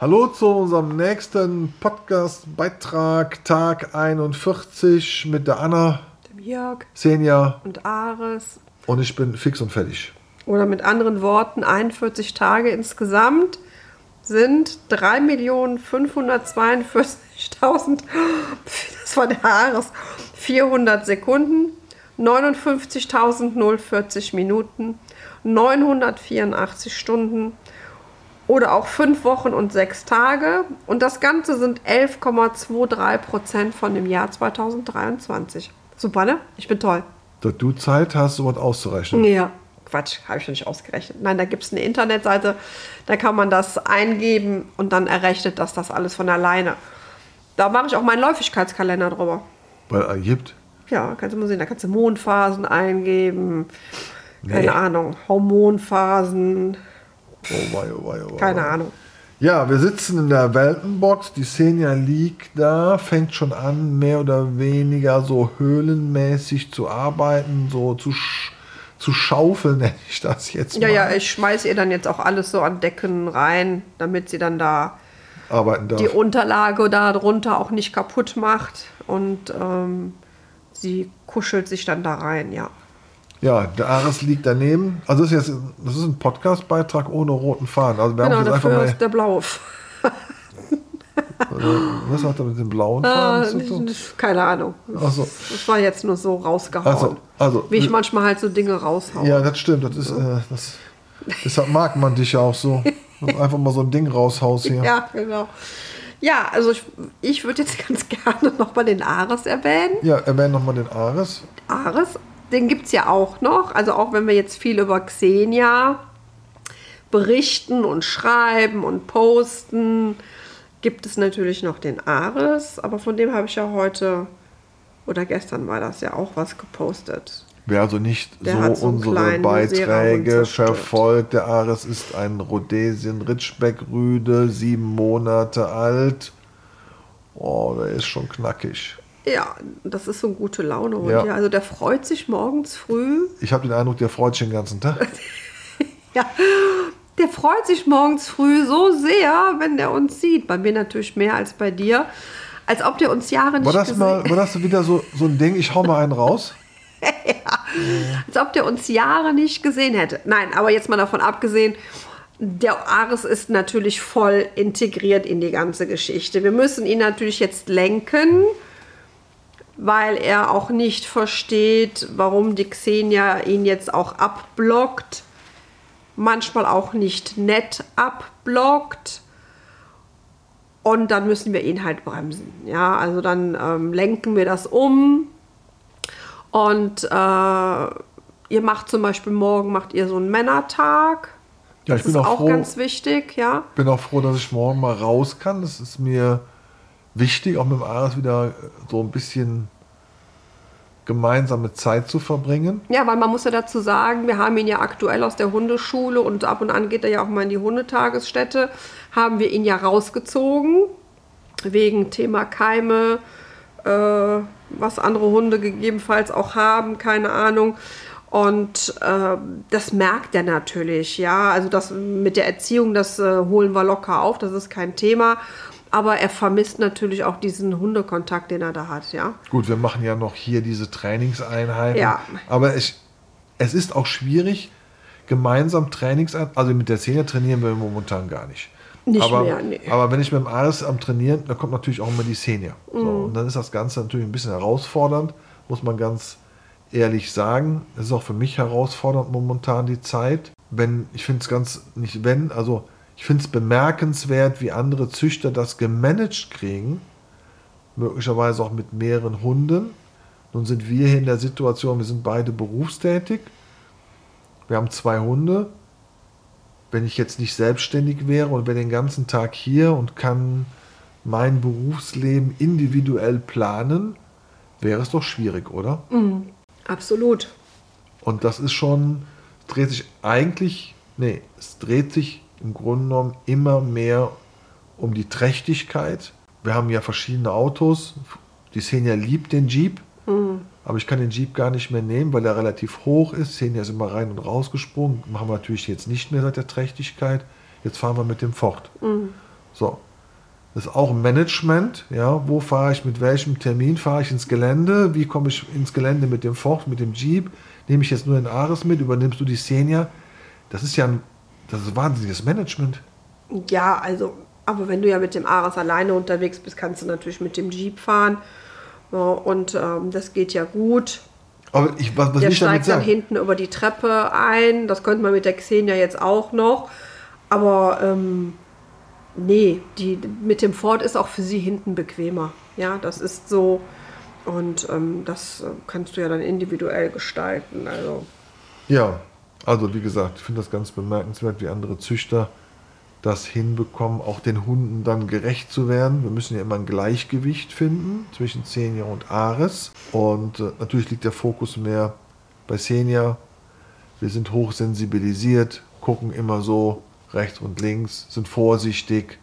Hallo zu unserem nächsten Podcast-Beitrag, Tag 41 mit der Anna, Dem Jörg Senja und Ares. und ich bin fix und fertig. Oder mit anderen Worten, 41 Tage insgesamt sind 3.542.000, das war der Ares, 400 Sekunden, 59.040 Minuten, 984 Stunden oder auch fünf Wochen und sechs Tage. Und das Ganze sind 11,23 Prozent von dem Jahr 2023. Super, ne? Ich bin toll. Dass du Zeit hast, sowas auszurechnen. Ja, Quatsch, habe ich noch nicht ausgerechnet. Nein, da gibt es eine Internetseite, da kann man das eingeben und dann errechnet das das alles von alleine. Da mache ich auch meinen Läufigkeitskalender drüber. Weil er gibt. Ja, kannst du mal sehen, da kannst du Mondphasen eingeben, keine Nee. Ahnung, Hormonphasen, Oh wei, oh wei, oh wei. keine Ahnung. Ja, wir sitzen in der Weltenbox. Die Senja liegt da, fängt schon an, mehr oder weniger so höhlenmäßig zu arbeiten, so zu, sch zu schaufeln, nenne ich das jetzt Ja, mal. ja, ich schmeiße ihr dann jetzt auch alles so an Decken rein, damit sie dann da arbeiten darf. die Unterlage da drunter auch nicht kaputt macht und ähm, sie kuschelt sich dann da rein, ja. Ja, der Ares liegt daneben. Also das ist jetzt das ist ein Podcast-Beitrag ohne roten Faden. Also wir Genau, haben jetzt dafür einfach ist der blaue. mal, was hat er mit dem blauen Äh, Faden zu tun? Keine Ahnung. Ach so. Das war jetzt nur so rausgehauen. Also, also Wie ich manchmal halt so Dinge raushaue. ja, das stimmt. Das ist, äh, das, deshalb mag man dich ja auch so. Einfach mal so ein Ding raushaust hier. Ja, genau. Ja, also ich, ich würde jetzt ganz gerne nochmal den Ares erwähnen. Ja, erwähne nochmal den Ares. Ares, den gibt es ja auch noch. Also auch wenn wir jetzt viel über Xenia berichten und schreiben und posten, gibt es natürlich noch den Ares. Aber von dem habe ich ja heute oder gestern war das ja auch was gepostet. Wer also nicht Der so unsere Beiträge verfolgt, der Ares ist ein Rhodesien Ritschbeck-Rüde, sieben Monate alt. Oh, der ist schon knackig. Ja, das ist so eine gute Laune. Und Ja. ja. also der freut sich morgens früh. Ich habe den Eindruck, der freut sich den ganzen Tag. Ja, der freut sich morgens früh so sehr, wenn der uns sieht. Bei mir natürlich mehr als bei dir. Als ob der uns Jahre nicht War das gesehen mal, war das wieder so, so ein Ding, ich hau mal einen raus? als ob der uns Jahre nicht gesehen hätte. Nein, aber jetzt mal davon abgesehen, der Ares ist natürlich voll integriert in die ganze Geschichte. Wir müssen ihn natürlich jetzt lenken, weil er auch nicht versteht, warum die Xenia ihn jetzt auch abblockt. Manchmal auch nicht nett abblockt. Und dann müssen wir ihn halt bremsen. Ja, also dann ähm, lenken wir das um. Und äh, ihr macht zum Beispiel morgen macht ihr so einen Männertag. Ja, ich das bin ist auch auch froh. ganz wichtig, ja. bin auch froh, dass ich morgen mal raus kann. Das ist mir wichtig, auch mit dem Ares wieder so ein bisschen gemeinsame Zeit zu verbringen. Ja, weil man muss ja dazu sagen, wir haben ihn ja aktuell aus der Hundeschule und ab und an geht er ja auch mal in die Hundetagesstätte, haben wir ihn ja rausgezogen, wegen Thema Keime, äh, was andere Hunde gegebenenfalls auch haben, keine Ahnung. Und äh, das merkt er natürlich, ja. Also das mit der Erziehung, das äh, holen wir locker auf, das ist kein Thema. Aber er vermisst natürlich auch diesen Hundekontakt, den er da hat, ja. Gut, wir machen ja noch hier diese Trainingseinheiten. Ja. Aber ich, es ist auch schwierig, gemeinsam Trainingseinheiten, also mit der Szene trainieren wir momentan gar nicht. Nicht aber, mehr, nee. aber wenn ich mit dem Ares am Trainieren, da kommt natürlich auch immer die Szene. So, Mhm. und dann ist das Ganze natürlich ein bisschen herausfordernd, muss man ganz ehrlich sagen. Es ist auch für mich herausfordernd momentan die Zeit. Wenn, ich finde es ganz, nicht wenn, also ich finde es bemerkenswert, wie andere Züchter das gemanagt kriegen, möglicherweise auch mit mehreren Hunden. Nun sind wir hier in der Situation, wir sind beide berufstätig. Wir haben zwei Hunde. Wenn ich jetzt nicht selbstständig wäre und wäre den ganzen Tag hier und kann mein Berufsleben individuell planen, wäre es doch schwierig, oder? Absolut. Und das ist schon, es dreht sich eigentlich, nee, es dreht sich im Grunde genommen immer mehr um die Trächtigkeit. Wir haben ja verschiedene Autos. Die Xenia liebt den Jeep, aber ich kann den Jeep gar nicht mehr nehmen, weil er relativ hoch ist. Xenia ist immer rein und raus gesprungen. Machen wir natürlich jetzt nicht mehr seit der Trächtigkeit. Jetzt fahren wir mit dem Ford. So. Das ist auch Management, ja, wo fahre ich, mit welchem Termin fahre ich ins Gelände, wie komme ich ins Gelände mit dem Ford, mit dem Jeep, nehme ich jetzt nur den Ares mit, übernimmst du die Xenia, das ist ja ein, das ist wahnsinniges Management. Ja, also, aber wenn du ja mit dem Ares alleine unterwegs bist, kannst du natürlich mit dem Jeep fahren. Ja, und ähm, das geht ja gut. Aber ich, was, was Der ich steigt dann hinten über die Treppe ein. Das könnte man mit der Xenia jetzt auch noch. Aber ähm, nee, die, mit dem Ford ist auch für sie hinten bequemer. Ja, das ist so. Und ähm, das äh, kannst du ja dann individuell gestalten. Also, Ja, also wie gesagt, ich finde das ganz bemerkenswert, wie andere Züchter das hinbekommen, auch den Hunden dann gerecht zu werden. Wir müssen ja immer ein Gleichgewicht finden zwischen Xenia und Ares. Und äh, natürlich liegt der Fokus mehr bei Xenia. Wir sind hochsensibilisiert, gucken immer so rechts und links, sind vorsichtig.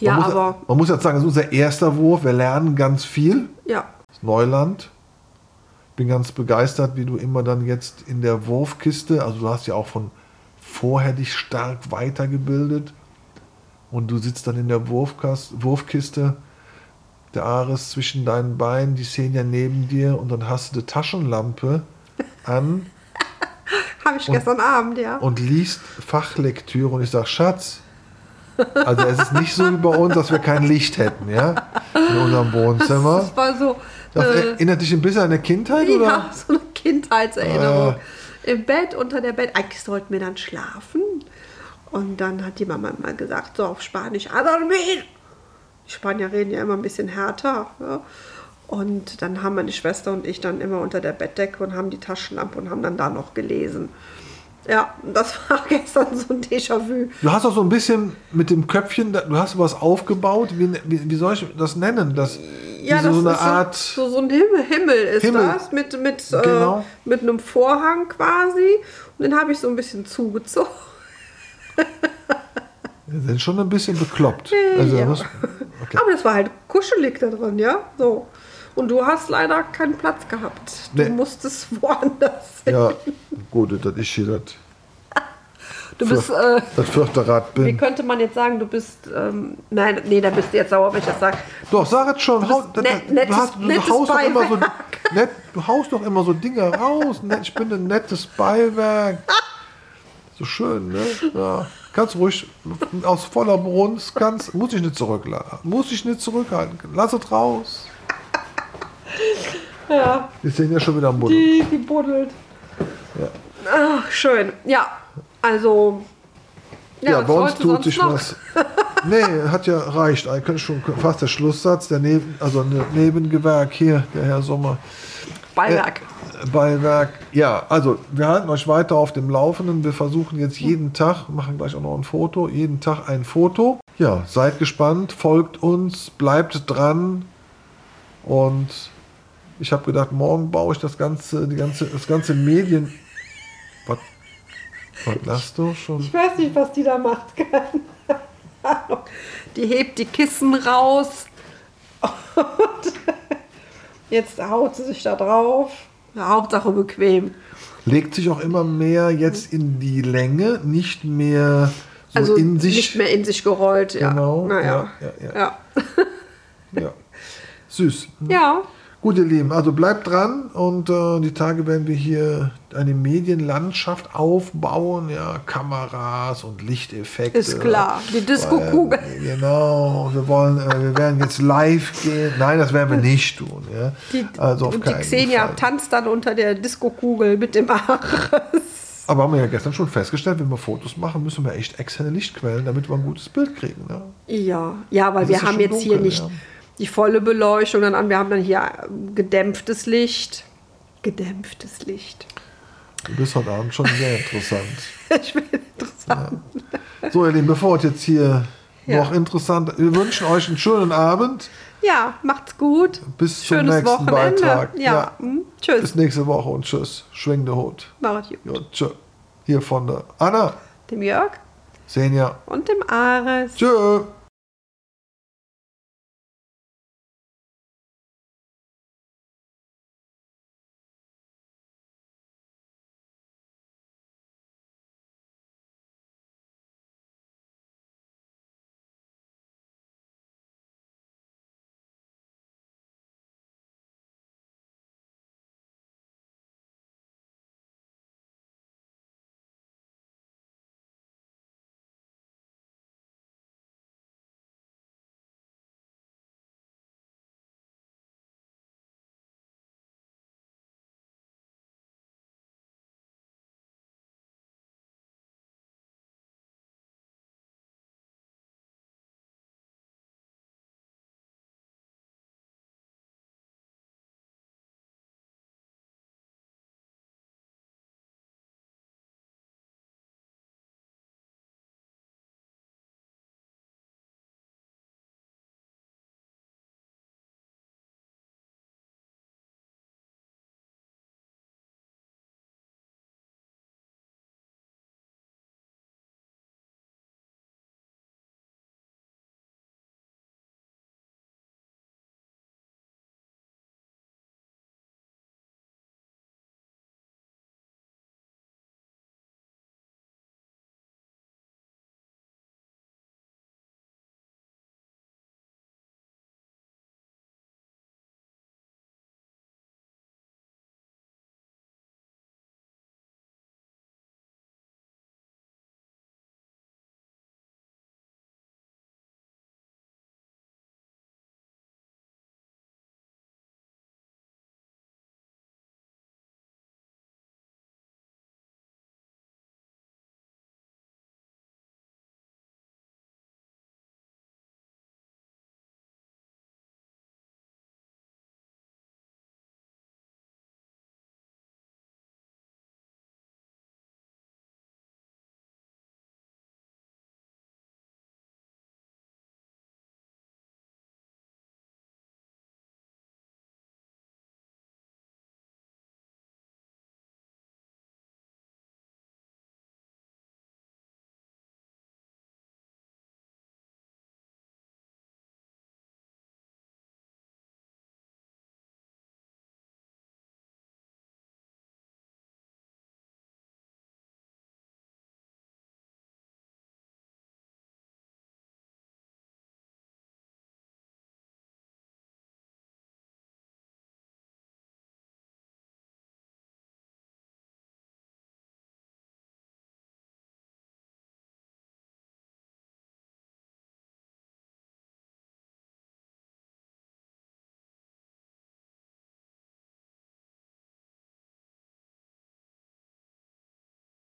Ja, muss, aber- Man muss jetzt sagen, das ist unser erster Wurf. Wir lernen ganz viel. ja, Das ist Neuland. Bin ganz begeistert, wie du immer dann jetzt in der Wurfkiste, also du hast ja auch von vorher dich stark weitergebildet und du sitzt dann in der Wurfkiste, der Ares zwischen deinen Beinen, die Xenia neben dir und dann hast du die Taschenlampe an habe ich gestern Abend, ja. und liest Fachlektüre und ich sage, Schatz, also es ist nicht so wie bei uns, dass wir kein Licht hätten, ja, in unserem Wohnzimmer. Das war so. Das äh, erinnert dich ein bisschen an eine Kindheit, oder? Ja, so eine Kindheitserinnerung. Äh. Im Bett, unter der Bett. Eigentlich sollten wir dann schlafen. Und dann hat die Mama immer gesagt, so auf Spanisch, "A dormir." Die Spanier reden ja immer ein bisschen härter. Ja. Und dann haben meine Schwester und ich dann immer unter der Bettdecke und haben die Taschenlampe und haben dann da noch gelesen. Ja, das war gestern so ein Déjà-vu. Du hast auch so ein bisschen mit dem Köpfchen, du hast was aufgebaut. Wie, wie, wie soll ich das nennen? Das, Ja, das so eine ist Art. so, so, ein Himmel, Himmel ist Himmel. das, mit, mit, Genau. äh, mit einem Vorhang quasi. Und den habe ich so ein bisschen zugezogen. Wir sind schon ein bisschen bekloppt. Also, ja. muss, okay. Aber das war halt kuschelig da drin, ja. So. Und du hast leider keinen Platz gehabt. Du Nee. musstest woanders hin. Ja, gut, dass ich hier das, Du bist, äh, das vierte Rad wie bin. könnte man jetzt sagen, du bist, ähm, nein, nee, da bist du jetzt sauer, wenn ich das sage. Doch, sag es schon. Hau, bist net- nettes- du, hast, du, nettes haust doch immer so, Beiwerk. net, du haust doch immer so Dinge raus. Ich bin ein nettes Beiwerk. So schön, ne? Ja. Kannst ruhig aus voller Brunst, kannst, muss ich nicht zurücklassen. Muss ich nicht zurückhalten. Lass es raus. Ja, Wir sind ja schon wieder am Boden. die, die buddelt. Ja. Ach, schön. Ja, also. Ja, was bei uns tut sich noch? was. Nee, hat ja reicht. Eigentlich schon fast der Schlusssatz. Der Neben, also ein Nebengewerk hier, der Herr Sommer. Beiwerk. Äh, Beiwerk. Ja, also wir halten euch weiter auf dem Laufenden. Wir versuchen jetzt jeden Tag, machen gleich auch noch ein Foto, jeden Tag ein Foto. Ja, seid gespannt, folgt uns, bleibt dran. Und ich habe gedacht, morgen baue ich das ganze, die ganze, das ganze Medien. Was? Was lachst du schon? Ich weiß nicht, was die da macht. Die hebt die Kissen raus. Und jetzt haut sie sich da drauf. Ja, Hauptsache bequem. legt sich auch immer mehr jetzt in die Länge, nicht mehr so Also in sich. nicht mehr in sich gerollt. Ja. Genau, Naja. ja, ja, ja. Ja. Süß. ja. Gut, ihr Lieben, also bleibt dran und äh, die Tage werden wir hier eine Medienlandschaft aufbauen, ja, Kameras und Lichteffekte. Ist klar. Die Disco-Kugel. Äh, genau, wir wollen, äh, wir werden jetzt live gehen. Nein, das werden wir nicht tun. Ja. Die, also auf und die Xenia Fall. tanzt dann unter der Disco-Kugel mit dem Ares. Aber haben wir ja gestern schon festgestellt, wenn wir Fotos machen, müssen wir echt externe Lichtquellen, damit wir ein gutes Bild kriegen. Ne? Ja, ja, weil Es wir haben jetzt hier dunkel, nicht ja. Die volle Beleuchtung dann an. Wir haben dann hier ähm, gedämpftes Licht. Gedämpftes Licht. Du bist heute Abend schon sehr interessant. Ich bin interessant. So, ihr Lieben, bevor es jetzt hier Ja. noch interessant, wir wünschen euch einen schönen Abend. Ja, macht's gut. Bis zum Schönes nächsten Wochenende. Beitrag. Ja, Ja. hm, Bis tschüss. nächste Woche und tschüss. Schwing der Hut. Macht's gut. Ja, tschö. Hier von der Anna, Dem Jörg Senja. und dem Ares. Tschö.